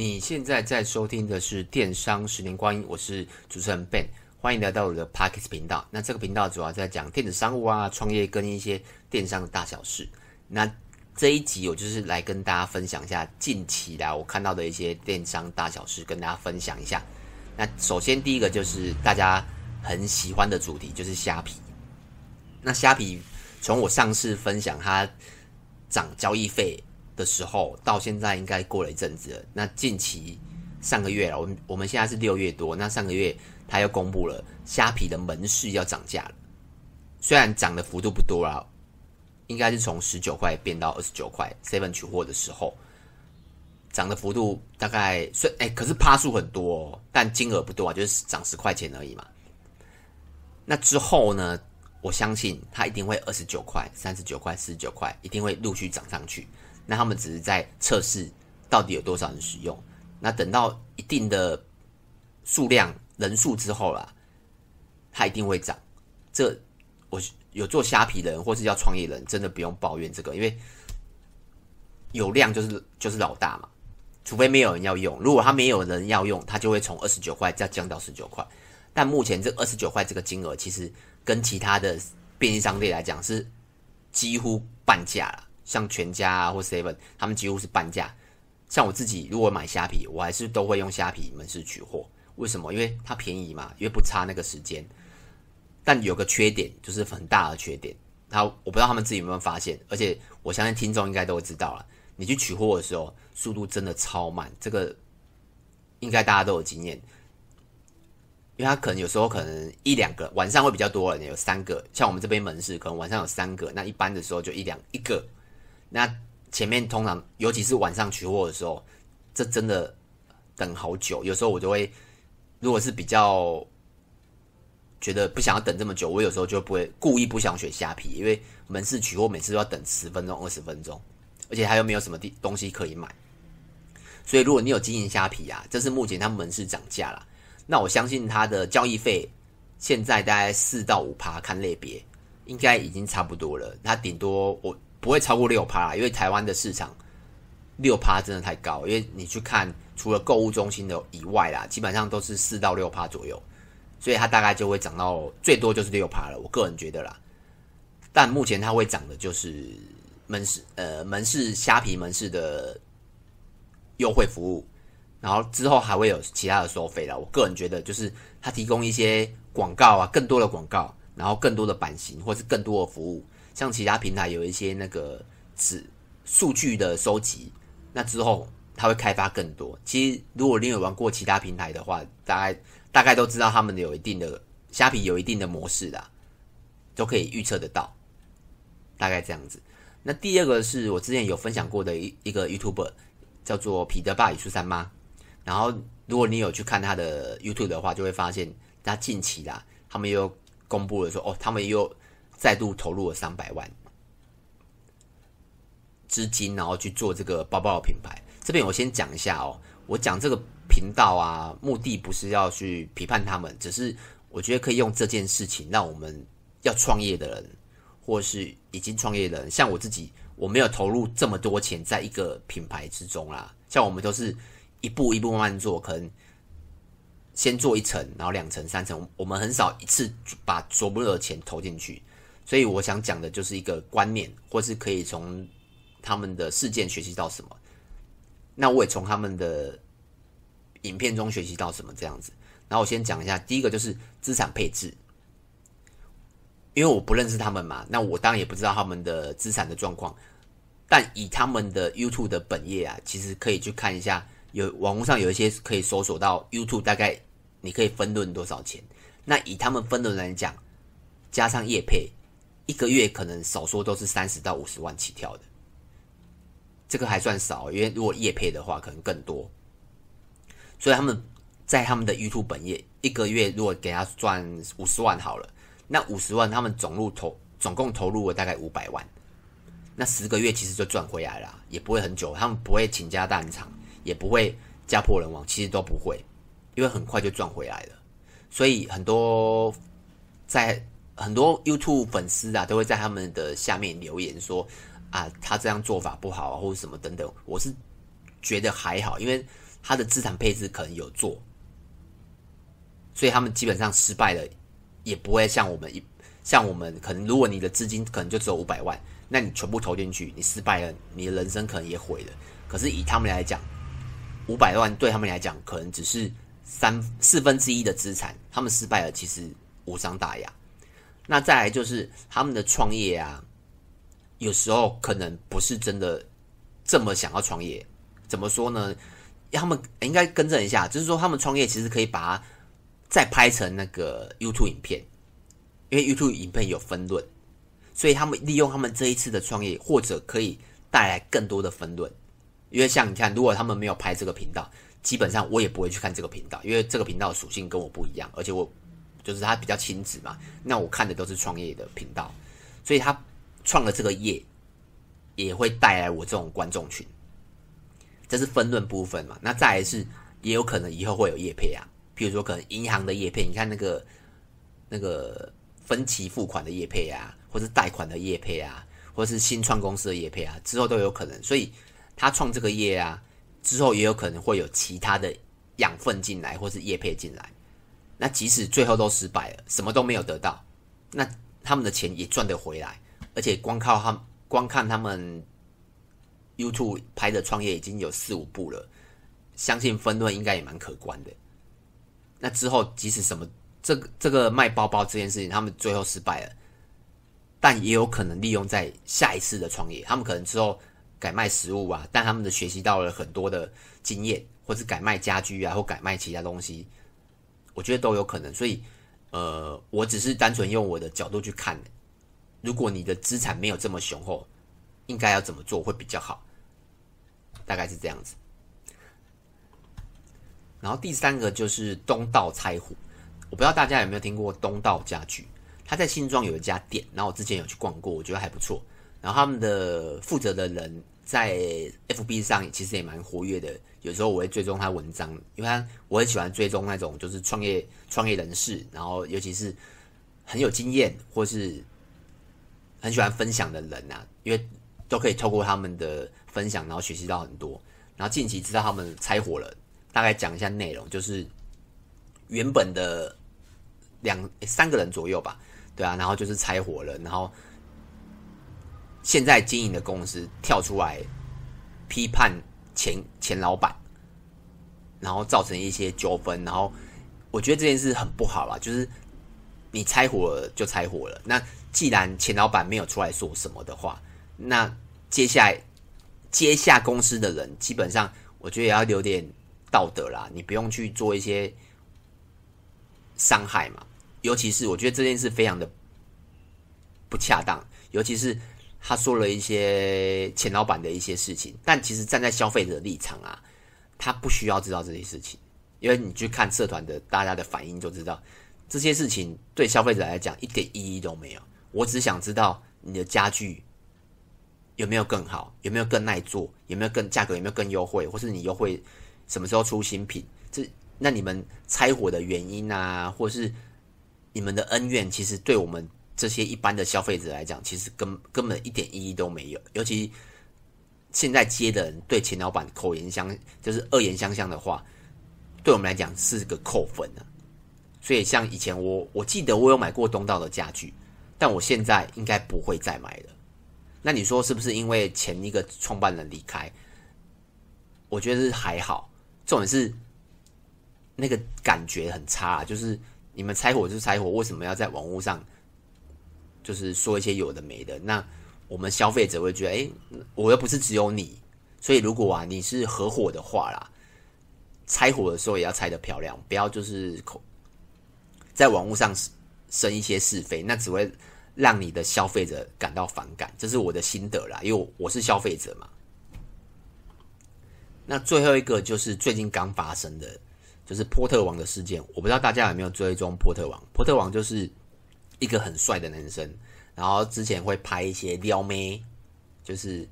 你现在在收听的是《电商十年光阴》，我是主持人 Ben，欢迎来到我的 Podcast 频道。那这个频道主要在讲电子商务啊、创业跟一些电商的大小事。那这一集我就是来跟大家分享一下近期来我看到的一些电商大小事，跟大家分享一下。那首先第一个就是大家很喜欢的主题，就是虾皮。那虾皮从我上次分享它涨交易费。的时候到现在应该过了一阵子了。那近期上个月了，我们我们现在是六月多。那上个月他又公布了虾皮的门市要涨价了，虽然涨的幅度不多啦，应该是从十九块变到二十九块。Seven 取货的时候涨的幅度大概虽哎，可是趴数很多哦，但金额不多啊，就是涨十块钱而已嘛。那之后呢，我相信它一定会二十九块、三十九块、四十九块，一定会陆续涨上去。那他们只是在测试到底有多少人使用，那等到一定的数量人数之后啦，它一定会涨。这我有做虾皮的人或是要创业人，真的不用抱怨这个，因为有量就是就是老大嘛。除非没有人要用，如果他没有人要用，他就会从二十九块再降到十九块。但目前这二十九块这个金额，其实跟其他的便利商店来讲是几乎半价了。像全家啊或 Seven，他们几乎是半价。像我自己如果买虾皮，我还是都会用虾皮门市取货。为什么？因为它便宜嘛，因为不差那个时间。但有个缺点，就是很大的缺点。他我不知道他们自己有没有发现，而且我相信听众应该都会知道了。你去取货的时候，速度真的超慢。这个应该大家都有经验，因为他可能有时候可能一两个晚上会比较多人，有三个。像我们这边门市可能晚上有三个，那一般的时候就一两一个。那前面通常，尤其是晚上取货的时候，这真的等好久。有时候我就会，如果是比较觉得不想要等这么久，我有时候就不会故意不想选虾皮，因为门市取货每次都要等十分钟、二十分钟，而且他又没有什么地东西可以买。所以如果你有经营虾皮啊，这是目前他们门市涨价了，那我相信它的交易费现在大概四到五趴，看类别应该已经差不多了。它顶多我。不会超过六趴啦，因为台湾的市场六趴真的太高。因为你去看，除了购物中心的以外啦，基本上都是四到六趴左右，所以它大概就会涨到最多就是六趴了。我个人觉得啦，但目前它会涨的就是门市，呃，门市虾皮门市的优惠服务，然后之后还会有其他的收费啦。我个人觉得就是它提供一些广告啊，更多的广告，然后更多的版型，或是更多的服务。像其他平台有一些那个指数据的收集，那之后它会开发更多。其实如果你有玩过其他平台的话，大概大概都知道他们有一定的虾皮有一定的模式的，都可以预测得到。大概这样子。那第二个是我之前有分享过的一一个 YouTuber 叫做彼得爸与苏珊妈。然后如果你有去看他的 YouTube 的话，就会发现他近期啦，他们又公布了说哦，他们又。再度投入了三百万资金，然后去做这个包包的品牌。这边我先讲一下哦，我讲这个频道啊，目的不是要去批判他们，只是我觉得可以用这件事情，让我们要创业的人，或是已经创业的人，像我自己，我没有投入这么多钱在一个品牌之中啦。像我们都是一步一步慢慢做，可能。先做一层，然后两层、三层，我们很少一次把所有的钱投进去。所以我想讲的就是一个观念，或是可以从他们的事件学习到什么。那我也从他们的影片中学习到什么这样子。然后我先讲一下，第一个就是资产配置，因为我不认识他们嘛，那我当然也不知道他们的资产的状况。但以他们的 YouTube 的本业啊，其实可以去看一下，有网络上有一些可以搜索到 YouTube 大概你可以分润多少钱。那以他们分论来讲，加上业配。一个月可能少说都是三十到五十万起跳的，这个还算少，因为如果业配的话可能更多。所以他们在他们的 YouTube 本业一个月如果给他赚五十万好了，那五十万他们总入投总共投入了大概五百万，那十个月其实就赚回来了，也不会很久，他们不会倾家荡产，也不会家破人亡，其实都不会，因为很快就赚回来了。所以很多在。很多 YouTube 粉丝啊，都会在他们的下面留言说：“啊，他这样做法不好，或者什么等等。”我是觉得还好，因为他的资产配置可能有做，所以他们基本上失败了，也不会像我们一像我们可能，如果你的资金可能就只有五百万，那你全部投进去，你失败了，你的人生可能也毁了。可是以他们来讲，五百万对他们来讲可能只是三四分之一的资产，他们失败了，其实无伤大雅。那再来就是他们的创业啊，有时候可能不是真的这么想要创业。怎么说呢？他们应该更正一下，就是说他们创业其实可以把它再拍成那个 YouTube 影片，因为 YouTube 影片有分论，所以他们利用他们这一次的创业，或者可以带来更多的分论。因为像你看，如果他们没有拍这个频道，基本上我也不会去看这个频道，因为这个频道属性跟我不一样，而且我就是他比较亲子嘛，那我看的都是创业的频道，所以他创了这个业，也会带来我这种观众群。这是分论部分嘛？那再来是也有可能以后会有业配啊，譬如说可能银行的业配，你看那个那个分期付款的业配啊，或是贷款的业配啊，或是新创公司的业配啊，之后都有可能。所以他创这个业啊，之后也有可能会有其他的养分进来，或是业配进来。那即使最后都失败了，什么都没有得到，那他们的钱也赚得回来，而且光靠他们，光看他们。YouTube 拍的创业已经有四五部了，相信分润应该也蛮可观的。那之后即使什么这个这个卖包包这件事情，他们最后失败了，但也有可能利用在下一次的创业。他们可能之后改卖食物啊，但他们的学习到了很多的经验，或是改卖家居啊，或改卖其他东西，我觉得都有可能。所以，呃，我只是单纯用我的角度去看，如果你的资产没有这么雄厚，应该要怎么做会比较好？大概是这样子，然后第三个就是东道拆伙，我不知道大家有没有听过东道家具，他在新庄有一家店，然后我之前有去逛过，我觉得还不错。然后他们的负责的人在 FB 上其实也蛮活跃的，有时候我会追踪他文章，因为他我很喜欢追踪那种就是创业创业人士，然后尤其是很有经验或是很喜欢分享的人啊，因为都可以透过他们的。分享，然后学习到很多，然后近期知道他们拆伙了，大概讲一下内容，就是原本的两三个人左右吧，对啊，然后就是拆伙了，然后现在经营的公司跳出来批判前前老板，然后造成一些纠纷，然后我觉得这件事很不好啦，就是你拆伙了就拆伙了，那既然前老板没有出来说什么的话，那接下来。接下公司的人，基本上我觉得也要留点道德啦。你不用去做一些伤害嘛。尤其是我觉得这件事非常的不恰当。尤其是他说了一些前老板的一些事情，但其实站在消费者的立场啊，他不需要知道这些事情，因为你去看社团的大家的反应就知道，这些事情对消费者来讲一点意义都没有。我只想知道你的家具。有没有更好？有没有更耐做？有没有更价格？有没有更优惠？或是你优惠什么时候出新品？这那你们拆伙的原因啊，或是你们的恩怨，其实对我们这些一般的消费者来讲，其实根根本一点意义都没有。尤其现在接的人对前老板口言相就是恶言相向的话，对我们来讲是个扣分的。所以像以前我我记得我有买过东道的家具，但我现在应该不会再买了。那你说是不是因为前一个创办人离开？我觉得是还好，重点是那个感觉很差，就是你们拆伙就是拆伙，为什么要在网络上就是说一些有的没的？那我们消费者会觉得，哎，我又不是只有你，所以如果啊你是合伙的话啦，拆伙的时候也要拆得漂亮，不要就是口在网络上生一些是非，那只会。让你的消费者感到反感，这是我的心得啦，因为我是消费者嘛。那最后一个就是最近刚发生的，就是波特王的事件。我不知道大家有没有追踪波特王？波特王就是一个很帅的男生，然后之前会拍一些撩妹，就是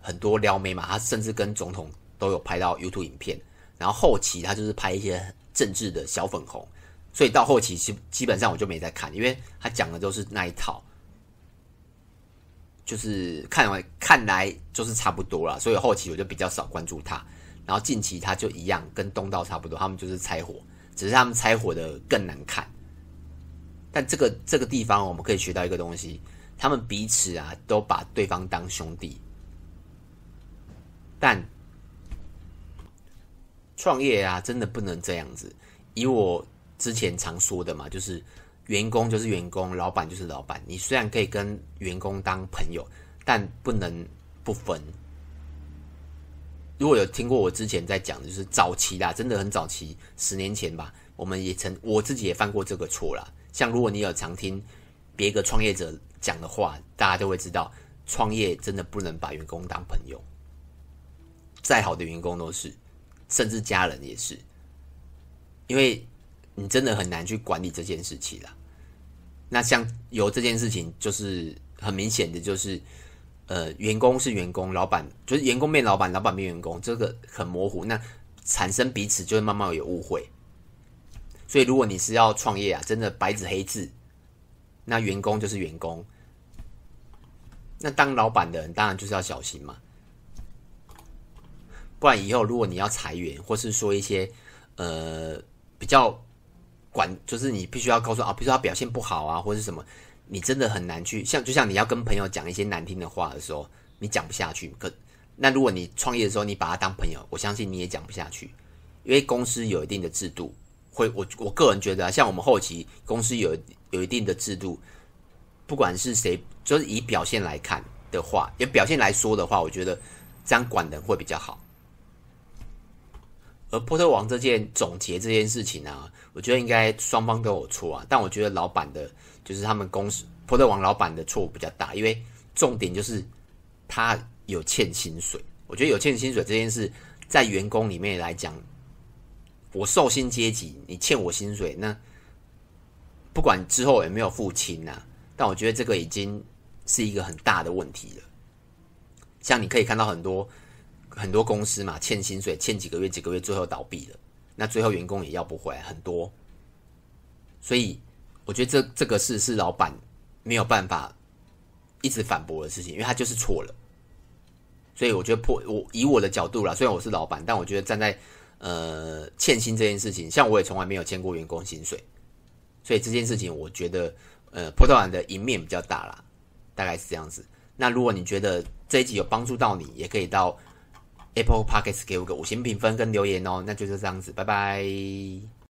很多撩妹嘛。他甚至跟总统都有拍到 YouTube 影片，然后后期他就是拍一些政治的小粉红。所以到后期基基本上我就没再看，因为他讲的都是那一套，就是看完看来就是差不多了，所以后期我就比较少关注他。然后近期他就一样跟东道差不多，他们就是拆火，只是他们拆火的更难看。但这个这个地方我们可以学到一个东西，他们彼此啊都把对方当兄弟，但创业啊真的不能这样子。以我之前常说的嘛，就是员工就是员工，老板就是老板。你虽然可以跟员工当朋友，但不能不分。如果有听过我之前在讲的，就是早期啦，真的很早期，十年前吧，我们也曾我自己也犯过这个错啦。像如果你有常听别个创业者讲的话，大家就会知道，创业真的不能把员工当朋友，再好的员工都是，甚至家人也是，因为你真的很难去管理这件事情啦。那像有这件事情，就是很明显的就是。呃，员工是员工，老板就是员工变老板，老板变员工，这个很模糊。那产生彼此就会慢慢有误会。所以，如果你是要创业啊，真的白纸黑字，那员工就是员工。那当老板的人当然就是要小心嘛，不然以后如果你要裁员，或是说一些呃比较管，就是你必须要告诉啊，比如说他表现不好啊，或是什么。你真的很难去像，就像你要跟朋友讲一些难听的话的时候，你讲不下去。可那如果你创业的时候，你把他当朋友，我相信你也讲不下去，因为公司有一定的制度。会，我我个人觉得啊，像我们后期公司有有一定的制度，不管是谁，就是以表现来看的话，以表现来说的话，我觉得这样管人会比较好。而波特王这件总结这件事情啊，我觉得应该双方都有错啊，但我觉得老板的。就是他们公司波特王老板的错误比较大，因为重点就是他有欠薪水。我觉得有欠薪水这件事，在员工里面来讲，我受薪阶级，你欠我薪水，那不管之后有没有付清啊，但我觉得这个已经是一个很大的问题了。像你可以看到很多很多公司嘛，欠薪水欠几个月几个月，最后倒闭了，那最后员工也要不回来很多，所以。我觉得这这个事是老板没有办法一直反驳的事情，因为他就是错了。所以我觉得破我以我的角度啦，虽然我是老板，但我觉得站在呃欠薪这件事情，像我也从来没有欠过员工薪水，所以这件事情我觉得呃波特王的赢面比较大啦，大概是这样子。那如果你觉得这一集有帮助到你，也可以到 Apple Podcast 给我个五星评分跟留言哦。那就是这样子，拜拜。